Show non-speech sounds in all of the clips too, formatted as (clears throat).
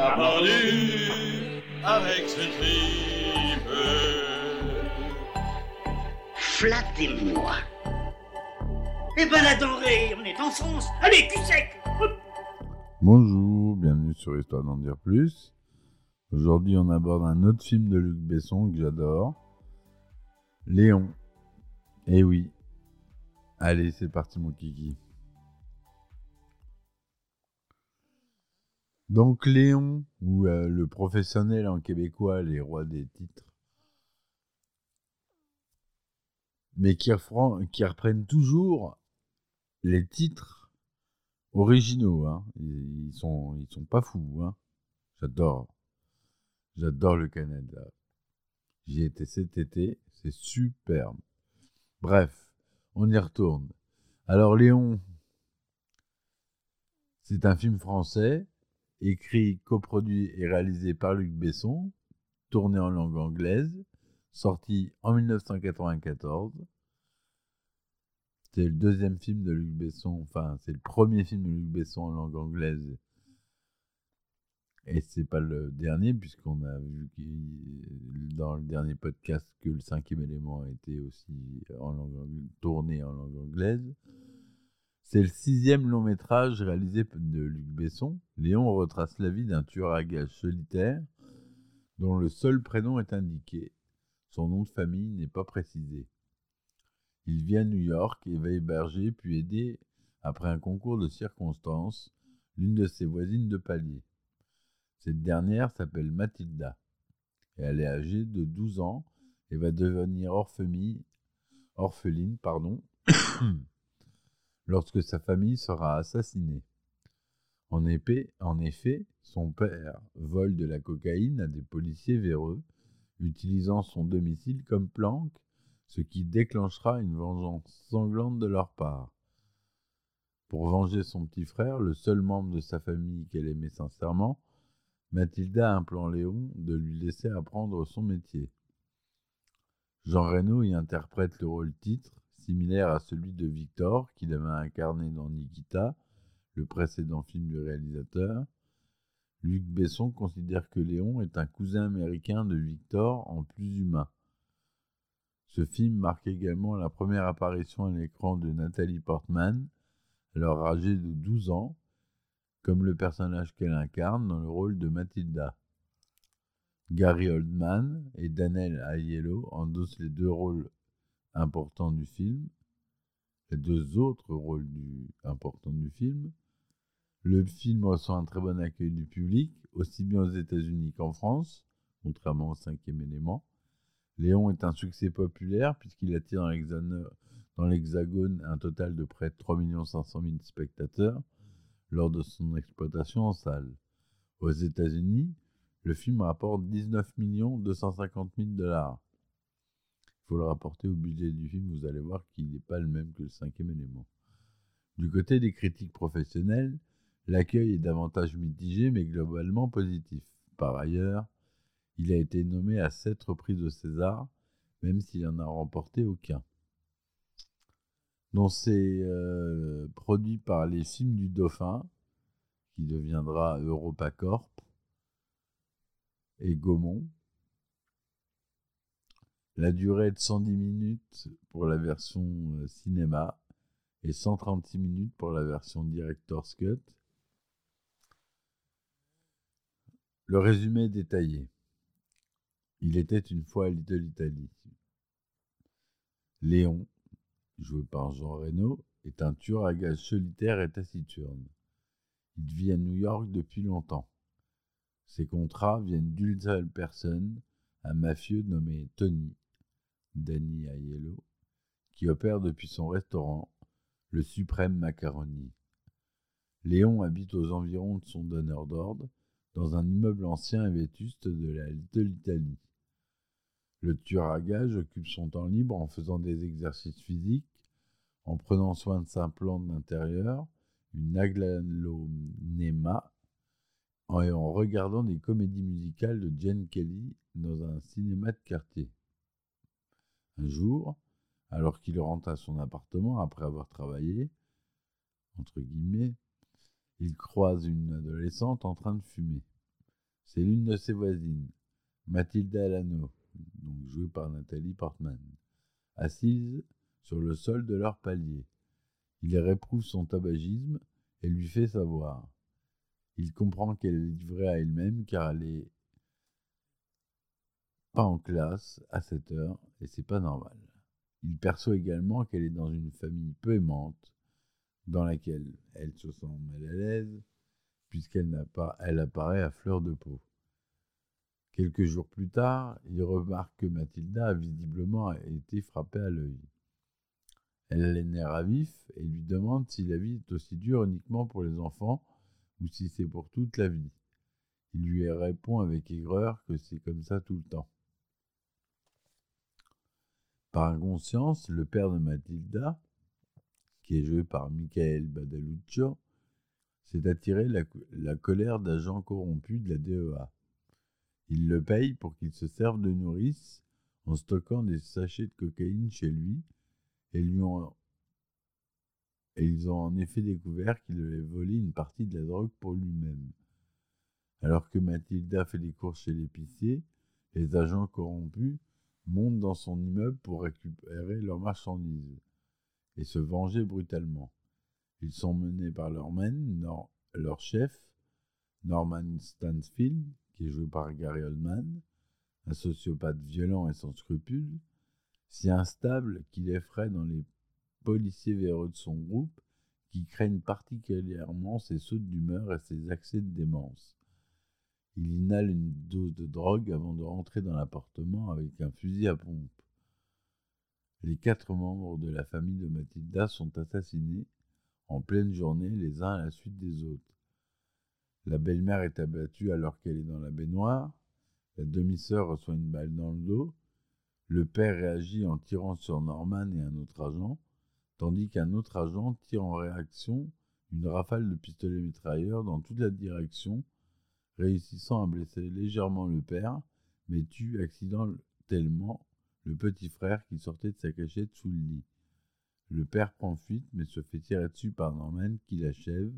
On a pendu avec ce tripe. Flattez-moi. Eh ben la denrée, on est en France. Allez, cul sec Bonjour, bienvenue sur Histoire d'en dire plus. Aujourd'hui, on aborde un autre film de Luc Besson que j'adore. Léon. Eh oui. Allez, c'est parti mon kiki. Donc Léon, ou euh, le professionnel en québécois, les rois des titres, mais qui, reprennent toujours les titres originaux. Hein. Ils, sont, sont pas fous. Hein. J'adore. J'adore le Canada. J'y étais cet été, c'est superbe. Bref, on y retourne. Alors Léon, c'est un film français, écrit, coproduit et réalisé par Luc Besson, tourné en langue anglaise, sorti en 1994. C'est le deuxième film de Luc Besson, enfin c'est le premier film de Luc Besson en langue anglaise et c'est pas le dernier, puisqu'on a vu dans le dernier podcast que le cinquième élément a été aussi tourné en langue anglaise. C'est le sixième long métrage réalisé de Luc Besson. Léon retrace la vie d'un tueur à gages solitaire dont le seul prénom est indiqué. Son nom de famille n'est pas précisé. Il vit à New York et va héberger puis aider, après un concours de circonstances, l'une de ses voisines de palier. Cette dernière s'appelle Mathilda. Elle est âgée de 12 ans et va devenir orpheline, orpheline pardon, lorsque sa famille sera assassinée. En, épée, en effet, son père vole de la cocaïne à des policiers véreux, utilisant son domicile comme planque, ce qui déclenchera une vengeance sanglante de leur part. Pour venger son petit frère, le seul membre de sa famille qu'elle aimait sincèrement, Mathilda implore Léon de lui laisser apprendre son métier. Jean Reno y interprète le rôle titre, similaire à celui de Victor qu'il avait incarné dans Nikita, le précédent film du réalisateur. Luc Besson considère que Léon est un cousin américain de Victor en plus humain. Ce film marque également la première apparition à l'écran de Nathalie Portman, alors âgée de 12 ans, comme le personnage qu'elle incarne dans le rôle de Mathilda. Gary Oldman et Daniel Aiello endossent les deux rôles importants du film, les deux autres rôles du- importants du film. Le film reçoit un très bon accueil du public, aussi bien aux États-Unis qu'en France, contrairement au cinquième élément. Léon est un succès populaire puisqu'il attire dans l'Hexagone un total de près de 3 500 000 spectateurs lors de son exploitation en salle. Aux États-Unis, le film rapporte 19 250 000 dollars. Faut le rapporter au budget du film, vous allez voir qu'il n'est pas le même que le cinquième élément. Du côté des critiques professionnelles, l'accueil est davantage mitigé mais globalement positif. Par ailleurs, il a été nommé à sept reprises au César, même s'il n'en a remporté aucun. Donc c'est euh, produit par les films du Dauphin, qui deviendra EuropaCorp, et Gaumont. La durée est de 110 minutes pour la version euh, cinéma et 136 minutes pour la version Director's Cut. Le résumé est détaillé. Il était une fois à Little Italy. Léon, joué par Jean Reno, est un tueur à gages solitaire et taciturne. Il vit à New York depuis longtemps. Ses contrats viennent d'une seule personne, un mafieux nommé Tony, Danny Aiello, qui opère depuis son restaurant, le Suprême Macaroni. Léon habite aux environs de son donneur d'ordre, dans un immeuble ancien et vétuste de la Little. Le tueur à gages occupe son temps libre en faisant des exercices physiques, en prenant soin de sa plante d'intérieur, une aglaonema, et en regardant des comédies musicales de Jane Kelly dans un cinéma de quartier. Un jour, alors qu'il rentre à son appartement après avoir travaillé, entre guillemets, il croise une adolescente en train de fumer. C'est l'une de ses voisines, Mathilda Alano, donc jouée par Nathalie Portman, assise sur le sol de leur palier. Il réprouve son tabagisme et lui fait savoir. Il comprend qu'elle est livrée à elle-même car elle est pas en classe à cette heure et c'est pas normal. Il perçoit également qu'elle est dans une famille peu aimante dans laquelle elle se sent mal à l'aise puisqu'elle n'a pas elle apparaît à fleur de peau. Quelques jours plus tard, il remarque que Mathilda a visiblement été frappée à l'œil. Elle a les à vif et lui demande si la vie est aussi dure uniquement pour les enfants ou si c'est pour toute la vie. Il lui répond avec aigreur que c'est comme ça tout le temps. Par inconscience, le père de Mathilda, qui est joué par Michael Badaluccio, s'est attiré la, colère d'agents corrompus de la DEA. Il le paye pour qu'il se serve de nourrice en stockant des sachets de cocaïne chez lui et, lui ils ont en effet découvert qu'il avait volé une partie de la drogue pour lui-même. Alors que Mathilda fait des courses chez l'épicier, les agents corrompus montent dans son immeuble pour récupérer leurs marchandises et se venger brutalement. Ils sont menés par leur man, leur chef, Norman Stansfield, qui est joué par Gary Oldman, un sociopathe violent et sans scrupules, si instable qu'il effraie dans les policiers véreux de son groupe qui craignent particulièrement ses sautes d'humeur et ses accès de démence. Il inhale une dose de drogue avant de rentrer dans l'appartement avec un fusil à pompe. Les quatre membres de la famille de Mathilda sont assassinés en pleine journée les uns à la suite des autres. La belle-mère est abattue alors qu'elle est dans la baignoire. La demi-sœur reçoit une balle dans le dos. Le père réagit en tirant sur Norman et un autre agent, tandis qu'un autre agent tire en réaction une rafale de pistolet mitrailleur dans toute la direction, réussissant à blesser légèrement le père, mais tue accidentellement le petit frère qui sortait de sa cachette sous le lit. Le père prend fuite mais se fait tirer dessus par Norman qui l'achève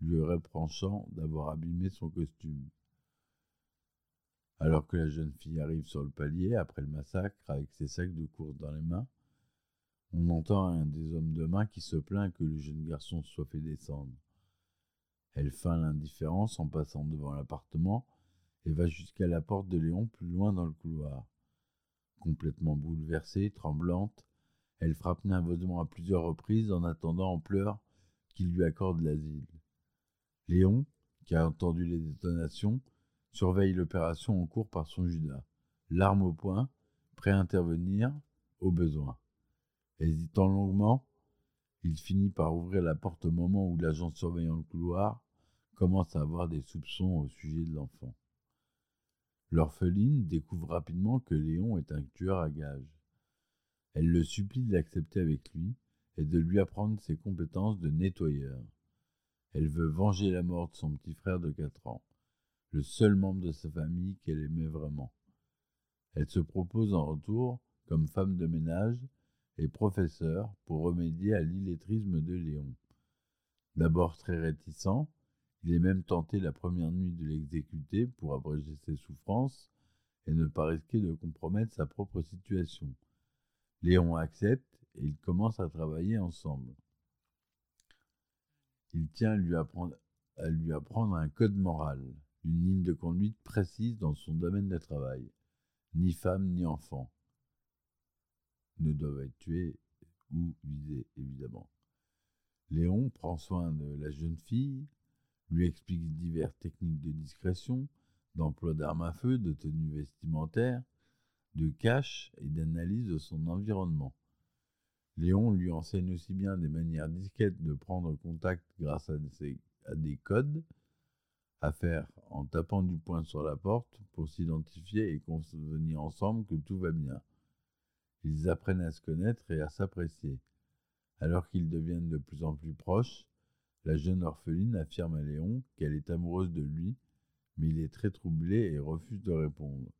lui reprochant d'avoir abîmé son costume. Alors que la jeune fille arrive sur le palier après le massacre avec ses sacs de course dans les mains, on entend un des hommes de main qui se plaint que le jeune garçon soit fait descendre. Elle feint l'indifférence en passant devant l'appartement et va jusqu'à la porte de Léon plus loin dans le couloir. Complètement bouleversée, tremblante, elle frappe nerveusement à plusieurs reprises en attendant en pleurs qu'il lui accorde l'asile. Léon, qui a entendu les détonations, surveille l'opération en cours par son Judas, l'arme au poing, prêt à intervenir au besoin. Hésitant longuement, il finit par ouvrir la porte au moment où l'agent surveillant le couloir commence à avoir des soupçons au sujet de l'enfant. L'orpheline découvre rapidement que Léon est un tueur à gages. Elle le supplie de l'accepter avec lui et de lui apprendre ses compétences de nettoyeur. Elle veut venger la mort de son petit frère de quatre ans, le seul membre de sa famille qu'elle aimait vraiment. Elle se propose en retour comme femme de ménage et professeur pour remédier à l'illettrisme de Léon. D'abord très réticent, il est même tenté la première nuit de l'exécuter pour abréger ses souffrances et ne pas risquer de compromettre sa propre situation. Léon accepte et ils commencent à travailler ensemble il tient à lui, apprendre, un code moral, une ligne de conduite précise dans son domaine de travail. Ni femme ni enfant ne doivent être tués ou visés, évidemment. Léon prend soin de la jeune fille, lui explique diverses techniques de discrétion, d'emploi d'armes à feu, de tenue vestimentaire, de cache et d'analyse de son environnement. Léon lui enseigne aussi bien des manières disquettes de prendre contact grâce à des, codes à faire en tapant du poing sur la porte pour s'identifier et convenir ensemble que tout va bien. Ils apprennent à se connaître et à s'apprécier. Alors qu'ils deviennent de plus en plus proches, la jeune orpheline affirme à Léon qu'elle est amoureuse de lui, mais il est très troublé et refuse de répondre.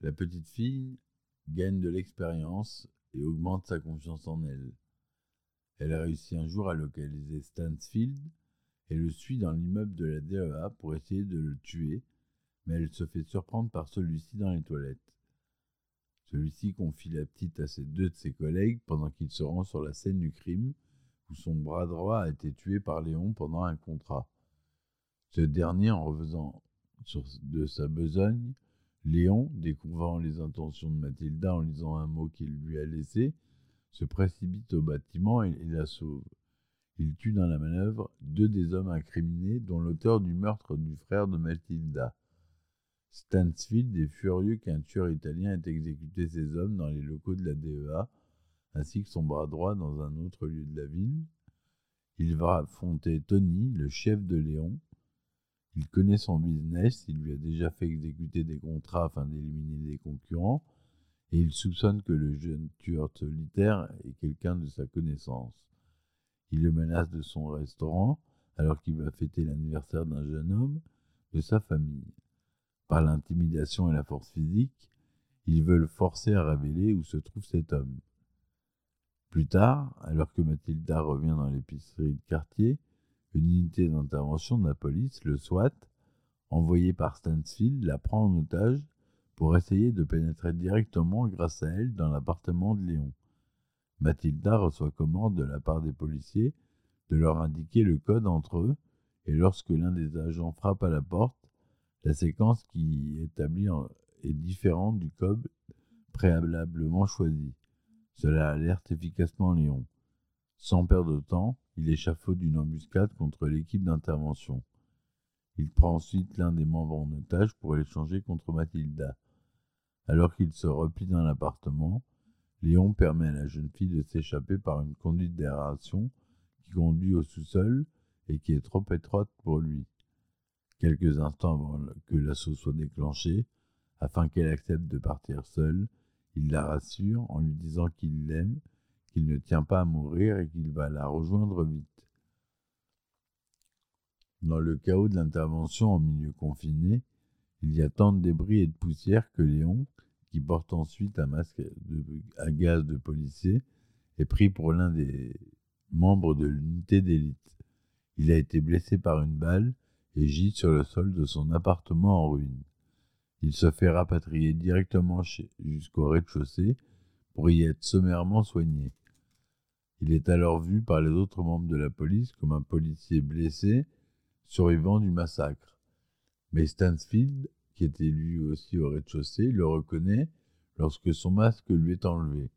La petite fille gagne de l'expérience et augmente sa confiance en elle. Elle a réussi un jour à localiser Stansfield et le suit dans l'immeuble de la DEA pour essayer de le tuer, mais elle se fait surprendre par celui-ci dans les toilettes. Celui-ci confie la petite à ses deux de ses collègues pendant qu'il se rend sur la scène du crime où son bras droit a été tué par Léon pendant un contrat. Ce dernier, en revenant de sa besogne, Léon, découvrant les intentions de Mathilda en lisant un mot qu'il lui a laissé, se précipite au bâtiment et, la sauve. Il tue dans la manœuvre deux des hommes incriminés, dont l'auteur du meurtre du frère de Mathilda. Stansfield est furieux qu'un tueur italien ait exécuté ses hommes dans les locaux de la DEA, ainsi que son bras droit dans un autre lieu de la ville. Il va affronter Tony, le chef de Léon, il connaît son business, il lui a déjà fait exécuter des contrats afin d'éliminer des concurrents, et il soupçonne que le jeune tueur solitaire est quelqu'un de sa connaissance. Il le menace de son restaurant alors qu'il va fêter l'anniversaire d'un jeune homme de sa famille. Par l'intimidation et la force physique, il veut le forcer à révéler où se trouve cet homme. Plus tard, alors que Mathilda revient dans l'épicerie de quartier, une unité d'intervention de la police, le SWAT, envoyée par Stansfield, la prend en otage pour essayer de pénétrer directement grâce à elle dans l'appartement de Léon. Mathilda reçoit commande de la part des policiers de leur indiquer le code entre eux et lorsque l'un des agents frappe à la porte, la séquence qui est établie est différente du code préalablement choisi. Cela alerte efficacement Léon. Sans perdre de temps, il échafaude une embuscade contre l'équipe d'intervention. Il prend ensuite l'un des membres en otage pour l'échanger contre Mathilda. Alors qu'il se replie dans l'appartement, Léon permet à la jeune fille de s'échapper par une conduite d'aération qui conduit au sous-sol et qui est trop étroite pour lui. Quelques instants avant que l'assaut soit déclenché, afin qu'elle accepte de partir seule, il la rassure en lui disant qu'il l'aime qu'il ne tient pas à mourir et qu'il va la rejoindre vite. Dans le chaos de l'intervention en milieu confiné, il y a tant de débris et de poussière que Léon, qui porte ensuite un masque à gaz de policier, est pris pour l'un des membres de l'unité d'élite. Il a été blessé par une balle et gît sur le sol de son appartement en ruine. Il se fait rapatrier directement jusqu'au rez-de-chaussée pour y être sommairement soigné. Il est alors vu par les autres membres de la police comme un policier blessé, survivant du massacre. Mais Stansfield, qui était lui aussi au rez-de-chaussée, le reconnaît lorsque son masque lui est enlevé.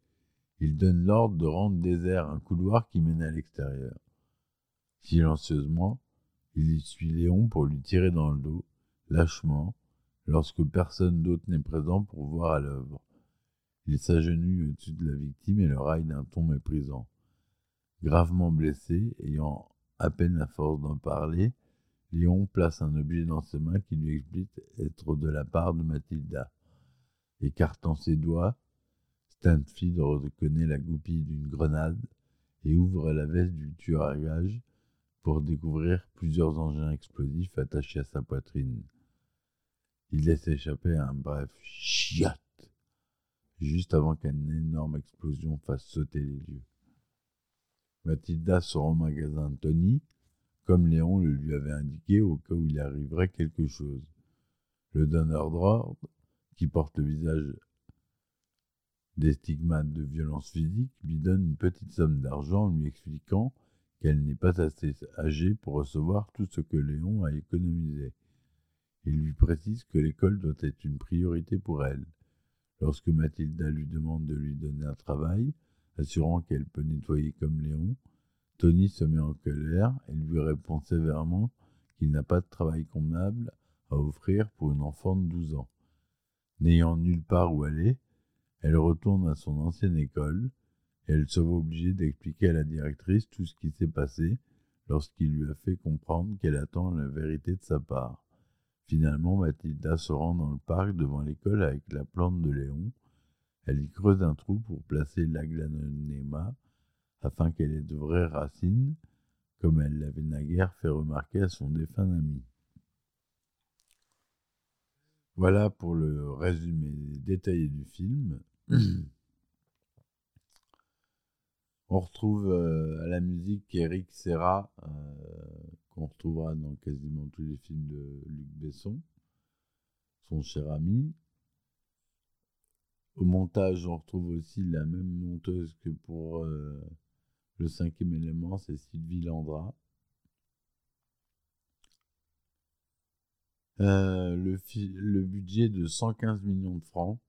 Il donne l'ordre de rendre désert un couloir qui mène à l'extérieur. Silencieusement, il y suit Léon pour lui tirer dans le dos, lâchement, lorsque personne d'autre n'est présent pour voir à l'œuvre. Il s'agenouille au-dessus de la victime et le raille d'un ton méprisant. Gravement blessé, ayant à peine la force d'en parler, Léon place un objet dans ses mains qui lui explique être de la part de Mathilda. Écartant ses doigts, Stanfield reconnaît la goupille d'une grenade et ouvre la veste du tueur à gage pour découvrir plusieurs engins explosifs attachés à sa poitrine. Il laisse échapper un bref chiotte juste avant qu'une énorme explosion fasse sauter les lieux. Mathilda sort au magasin de Tony, comme Léon le lui avait indiqué au cas où il arriverait quelque chose. Le donneur d'ordre, qui porte le visage des stigmates de violence physique, lui donne une petite somme d'argent en lui expliquant qu'elle n'est pas assez âgée pour recevoir tout ce que Léon a économisé. Il lui précise que l'école doit être une priorité pour elle. Lorsque Mathilda lui demande de lui donner un travail, assurant qu'elle peut nettoyer comme Léon, Tony se met en colère et lui répond sévèrement qu'il n'a pas de travail convenable à offrir pour une enfant de 12 ans. N'ayant nulle part où aller, elle retourne à son ancienne école elle se voit obligée d'expliquer à la directrice tout ce qui s'est passé lorsqu'il lui a fait comprendre qu'elle attend la vérité de sa part. Finalement, Mathilda se rend dans le parc devant l'école avec la plante de Léon. Elle y creuse un trou pour placer l'aglaonema afin qu'elle ait de vraies racines, comme elle l'avait naguère fait remarquer à son défunt ami. Voilà pour le résumé détaillé du film. (clears throat) On retrouve euh, à la musique Eric Serra, euh, qu'on retrouvera dans quasiment tous les films de Luc Besson, son cher ami. Au montage, on retrouve aussi la même monteuse que pour euh, le cinquième élément, c'est Sylvie Landra. le, le budget de 115 millions de francs.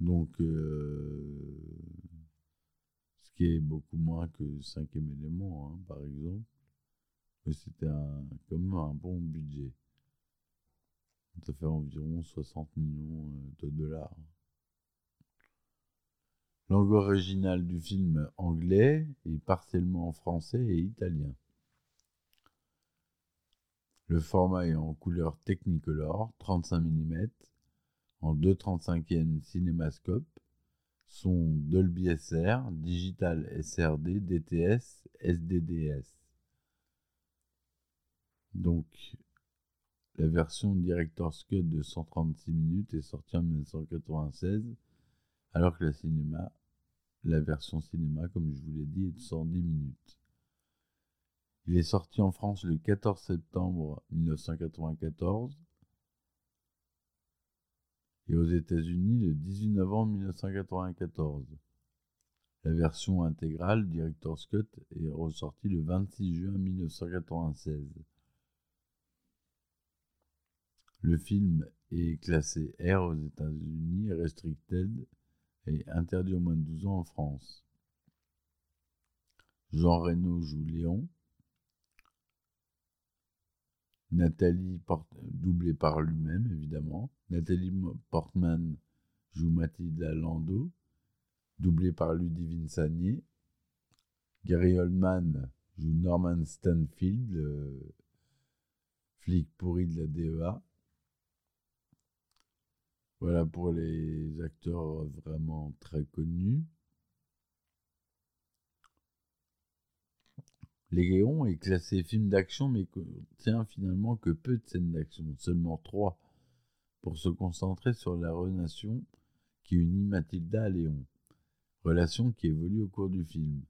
Donc, euh, ce qui est beaucoup moins que cinquième élément, hein, par exemple. Mais c'était un, comme un bon budget. Ça fait environ 60 millions euh, de dollars. Langue originale du film anglais et partiellement en français et italien. Le format est en couleur Technicolor, 35 mm, en 2,35e cinémascope, son Dolby SR, Digital SRD, DTS, SDDS. Donc, la version Director's Cut de 136 minutes est sortie en 1996, alors que la cinéma, la version cinéma, comme je vous l'ai dit, est de 110 minutes. Il est sorti en France le 14 septembre 1994 et aux États-Unis le 18 novembre 1994. La version intégrale Director's Cut est ressortie le 26 juin 1996. Le film est classé R aux États-Unis, restricted et interdit aux moins de 12 ans en France. Jean Reno joue Léon. Nathalie, doublée par lui-même évidemment. Nathalie Portman joue Mathilda Lando, doublée par Ludivine Sagné. Gary Oldman joue Norman Stanfield, le flic pourri de la DEA. Voilà pour les acteurs vraiment très connus. Léon est classé film d'action mais contient finalement que peu de scènes d'action, seulement trois, pour se concentrer sur la relation qui unit Mathilda à Léon. Relation qui évolue au cours du film.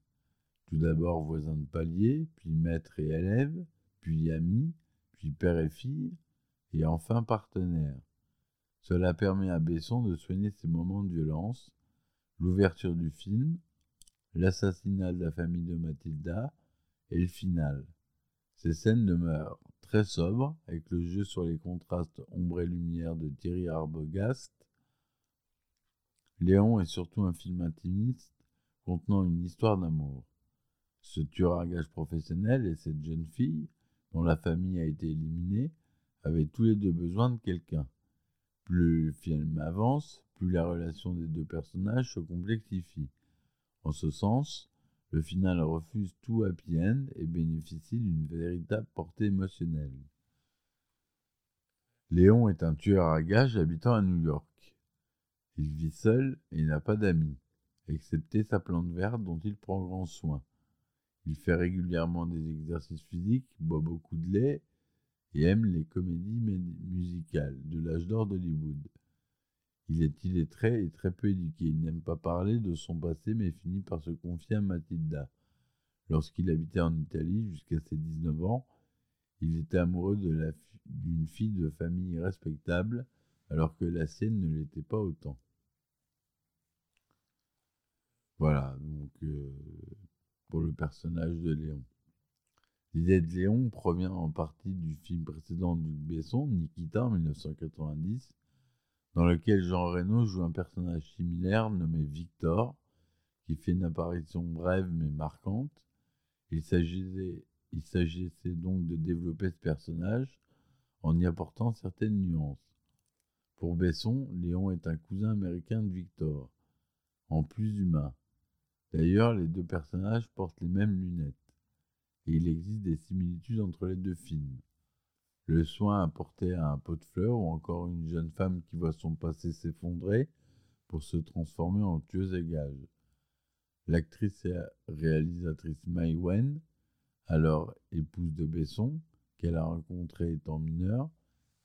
Tout d'abord voisin de palier, puis maître et élève, puis ami, puis père et fille, et enfin partenaire. Cela permet à Besson de soigner ses moments de violence, l'ouverture du film, l'assassinat de la famille de Mathilda, et le final. Ces scènes demeurent très sobres, avec le jeu sur les contrastes ombre et lumière de Thierry Arbogast. Léon est surtout un film intimiste contenant une histoire d'amour. Ce tueur à gage professionnel et cette jeune fille, dont la famille a été éliminée, avaient tous les deux besoin de quelqu'un. Plus le film avance, plus la relation des deux personnages se complexifie. En ce sens, le final refuse tout happy end et bénéficie d'une véritable portée émotionnelle. Léon est un tueur à gages habitant à New York. Il vit seul et n'a pas d'amis, excepté sa plante verte dont il prend grand soin. Il fait régulièrement des exercices physiques, boit beaucoup de lait et aime les comédies musicales de l'âge d'or d'Hollywood. Il est illettré et très peu éduqué. Il n'aime pas parler de son passé, mais finit par se confier à Matilda. Lorsqu'il habitait en Italie jusqu'à ses 19 ans, il était amoureux d'une fille de famille respectable, alors que la sienne ne l'était pas autant. Voilà, donc euh, pour le personnage de Léon. L'idée de Léon provient en partie du film précédent de Besson, Nikita, en 1990, dans lequel Jean Reno joue un personnage similaire nommé Victor, qui fait une apparition brève mais marquante. Il s'agissait, il s'agissait donc de développer ce personnage en y apportant certaines nuances. Pour Besson, Léon est un cousin américain de Victor, en plus humain. D'ailleurs, les deux personnages portent les mêmes lunettes. Et il existe des similitudes entre les deux films. Le soin apporté à un pot de fleurs ou encore une jeune femme qui voit son passé s'effondrer pour se transformer en tueuse à gages. L'actrice et réalisatrice Mai Wen, alors épouse de Besson, qu'elle a rencontré étant mineure,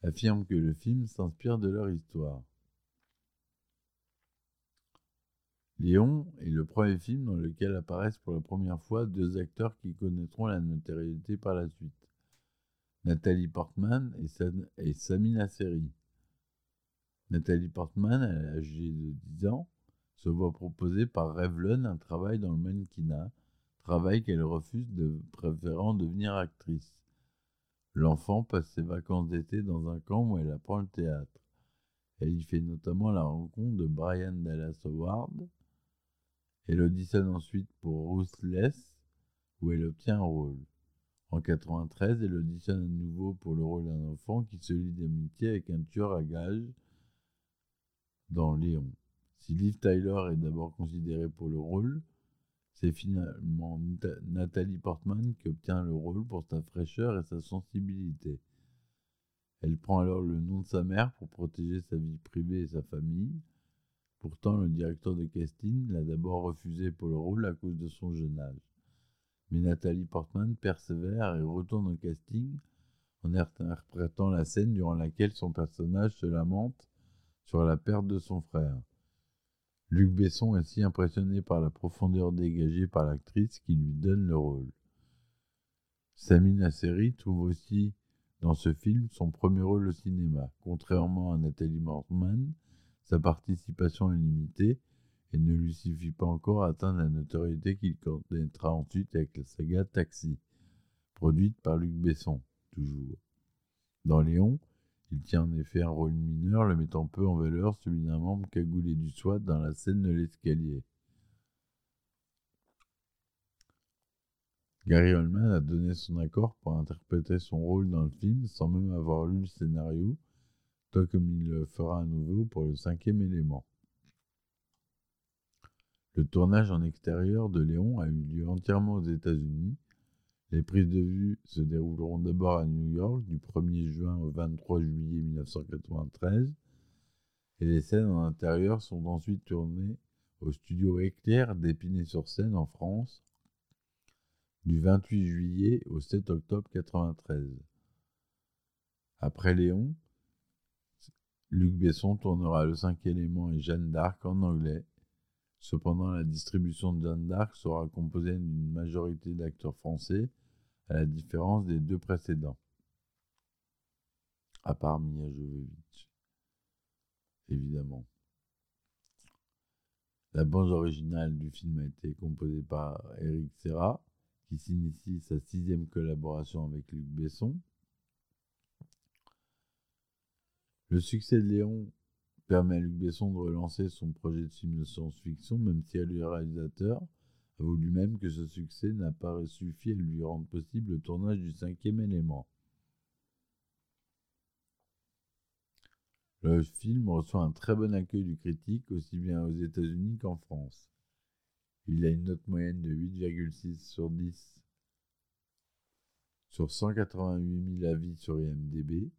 affirme que le film s'inspire de leur histoire. Léon est le premier film dans lequel apparaissent pour la première fois deux acteurs qui connaîtront la notoriété par la suite. Nathalie Portman et, Sam et Samina Seri. Nathalie Portman, âgée de 10 ans, se voit proposer par Revlon un travail dans le mannequinat, travail qu'elle refuse de préférant devenir actrice. L'enfant passe ses vacances d'été dans un camp où elle apprend le théâtre. Elle y fait notamment la rencontre de Brian Dallas Howard. Elle auditionne ensuite pour Ruthless, où elle obtient un rôle. En 93, elle auditionne à nouveau pour le rôle d'un enfant qui se lie d'amitié avec un tueur à gages dans Léon. Si Liv Tyler est d'abord considérée pour le rôle, c'est finalement Nathalie Portman qui obtient le rôle pour sa fraîcheur et sa sensibilité. Elle prend alors le nom de sa mère pour protéger sa vie privée et sa famille. Pourtant, le directeur de casting l'a d'abord refusé pour le rôle à cause de son jeune âge. Mais Nathalie Portman persévère et retourne au casting en interprétant la scène durant laquelle son personnage se lamente sur la perte de son frère. Luc Besson est si impressionné par la profondeur dégagée par l'actrice qu'il lui donne le rôle. Samina Seri trouve aussi dans ce film son premier rôle au cinéma. Contrairement à Nathalie Portman, sa participation est limitée et ne lui suffit pas encore à atteindre la notoriété qu'il connaîtra ensuite avec la saga Taxi, produite par Luc Besson, toujours. Dans Léon, il tient en effet un rôle mineur, le mettant peu en valeur celui d'un membre cagoulé du SWAT dans la scène de l'escalier. Gary Oldman a donné son accord pour interpréter son rôle dans le film sans même avoir lu le scénario, tout comme il le fera à nouveau pour le cinquième élément. Le tournage en extérieur de Léon a eu lieu entièrement aux États-Unis les prises de vue se dérouleront d'abord à New York du 1er juin au 23 juillet 1993 et les scènes en intérieur sont ensuite tournées au studio Éclair d'Épinay-sur-Seine en France du 28 juillet au 7 octobre 1993. Après Léon, Luc Besson tournera Le Cinq éléments et Jeanne d'Arc en anglais Cependant, la distribution de Jeanne d'Arc sera composée d'une majorité d'acteurs français à la différence des deux précédents, à part Mia Jovovich, évidemment. La bande originale du film a été composée par Eric Serra, qui s'initie sa sixième collaboration avec Luc Besson. Le succès de Léon permet à Luc Besson de relancer son projet de film de science-fiction, même si le réalisateur a voulu même que ce succès n'a pas suffi à lui rendre possible le tournage du cinquième élément. Le film reçoit un très bon accueil du critique, aussi bien aux États-Unis qu'en France. Il a une note moyenne de 8,6 sur 10 sur 188 000 avis sur IMDb,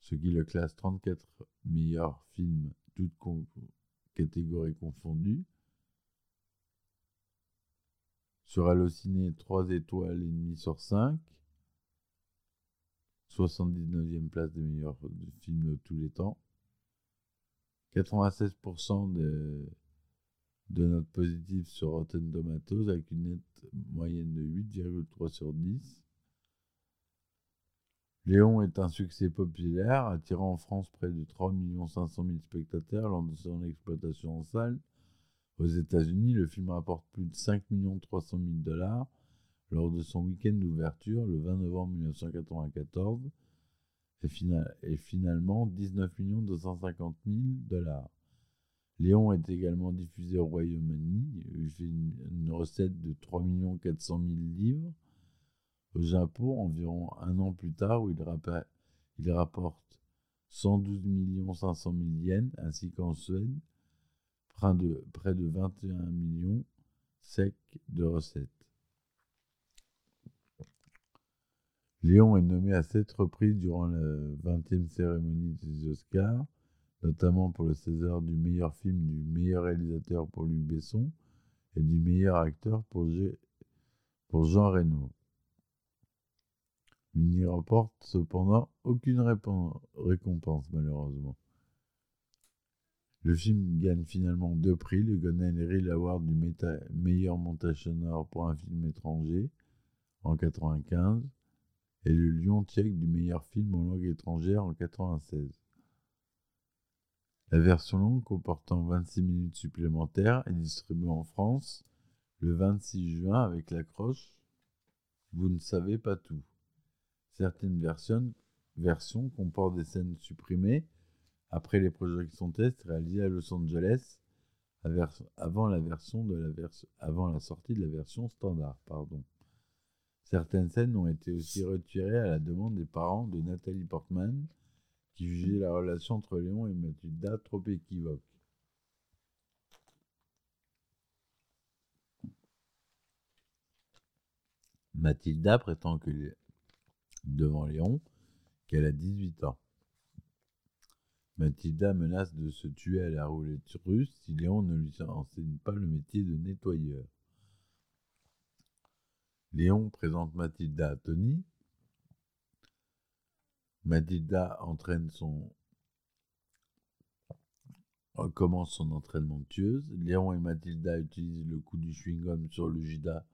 ce qui le classe 34 meilleurs films, toutes catégories confondues, sur Allociné, 3 étoiles et demie sur 5. 79e place des meilleurs films de tous les temps. 96% de, de notes positives sur Rotten Tomatoes avec une nette moyenne de 8,3 sur 10. Léon est un succès populaire, attirant en France près de 3 500 000 spectateurs lors de son exploitation en salle aux États-Unis, le film rapporte plus de 5 300 000 dollars lors de son week-end d'ouverture le 20 novembre 1994 et, finalement 19 250 000 dollars. Léon est également diffusé au Royaume-Uni. Il fait une, recette de 3 400 000 livres. Au Japon, environ un an plus tard, où il, rapporte 112 500 000 yens, ainsi qu'en Suède, près de, près de 21 millions sec de recettes. Léon est nommé à sept reprises durant la 20e cérémonie des Oscars, notamment pour le César du meilleur film, du meilleur réalisateur pour Luc Besson et du meilleur acteur pour Jean Reno. Il n'y remporte cependant aucune récompense, malheureusement. Le film gagne finalement deux prix, le Golden Reel Award du meilleur montage sonore pour un film étranger en 95 et le Lion tchèque du meilleur film en langue étrangère en 96. La version longue, comportant 26 minutes supplémentaires, est distribuée en France le 26 juin avec l'accroche Vous ne savez pas tout. Certaines versions, comportent des scènes supprimées après les projections tests réalisées à Los Angeles avant la, sortie de la version standard. Certaines scènes ont été aussi retirées à la demande des parents de Nathalie Portman, qui jugeait la relation entre Léon et Mathilda trop équivoque. Mathilda prétend que devant Léon qu'elle a 18 ans. Mathilda menace de se tuer à la roulette russe si Léon ne lui enseigne pas le métier de nettoyeur. Léon présente Mathilda à Tony. Mathilda entraîne son commence son entraînement tueuse. Léon et Mathilda utilisent le coup du chewing-gum sur le Judas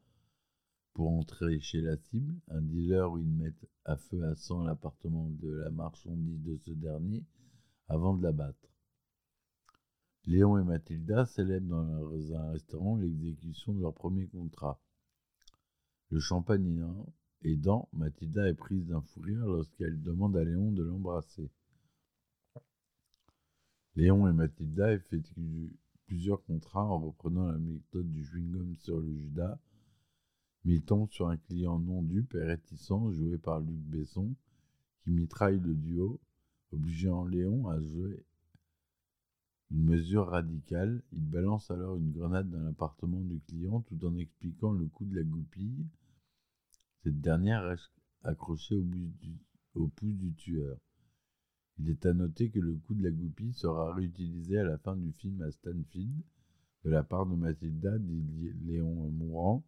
pour entrer chez la cible, un dealer où ils mettent à feu à sang l'appartement de la marchandise de ce dernier avant de l'abattre. Léon et Mathilda célèbrent dans un restaurant l'exécution de leur premier contrat. Le champagne aidant, Mathilda est prise d'un fou rire lorsqu'elle demande à Léon de l'embrasser. Léon et Mathilda effectuent plusieurs contrats en reprenant la méthode du chewing-gum sur le Judas, mais ils tombent sur un client non dupe et réticent joué par Luc Besson qui mitraille le duo, obligeant Léon à jouer une mesure radicale. Il balance alors une grenade dans l'appartement du client tout en expliquant le coup de la goupille. Cette dernière reste accrochée au, au pouce du tueur. Il est à noter que le coup de la goupille sera réutilisé à la fin du film à Stanfield de la part de Mathilda, dit Léon mourant.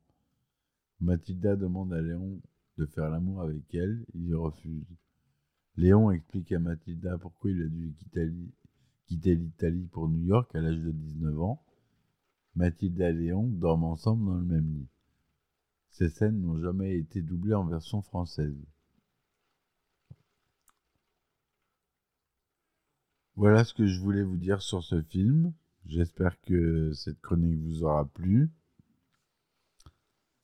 Mathilda demande à Léon de faire l'amour avec elle, il refuse. Léon explique à Mathilda pourquoi il a dû quitter l'Italie pour New York à l'âge de 19 ans. Mathilda et Léon dorment ensemble dans le même lit. Ces scènes n'ont jamais été doublées en version française. Voilà ce que je voulais vous dire sur ce film. J'espère que cette chronique vous aura plu.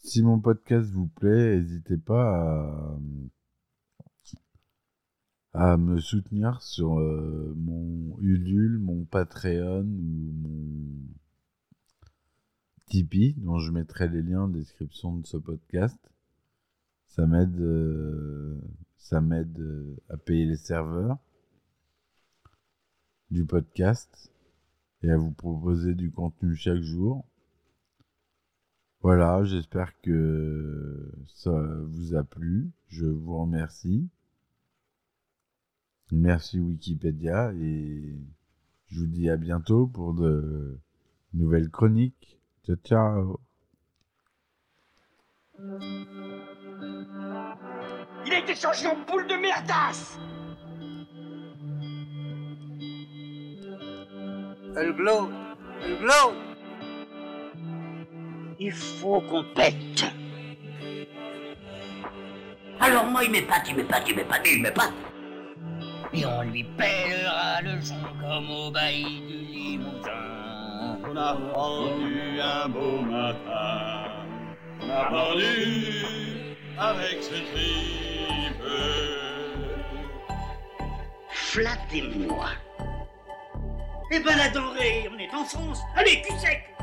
Si mon podcast vous plaît, n'hésitez pas à, à, me soutenir sur euh, mon Ulule, mon Patreon ou mon Tipeee, dont je mettrai les liens en description de ce podcast. Ça m'aide, euh, ça m'aide euh, à payer les serveurs du podcast et à vous proposer du contenu chaque jour. Voilà, j'espère que ça vous a plu. Je vous remercie. Merci Wikipédia et je vous dis à bientôt pour de nouvelles chroniques. Ciao ciao. Il a été changé en boule de merdasse Elle glow Elle glow Il faut qu'on pète. Alors moi, il m'épate, il m'épate, il m'épate, il m'épate. Et on lui pèlera le son comme au bailli du Limousin. On a rendu un beau matin. On a pendu avec ce tripe. Flattez-moi. Eh ben la denrée, on est en France. Allez, cul sec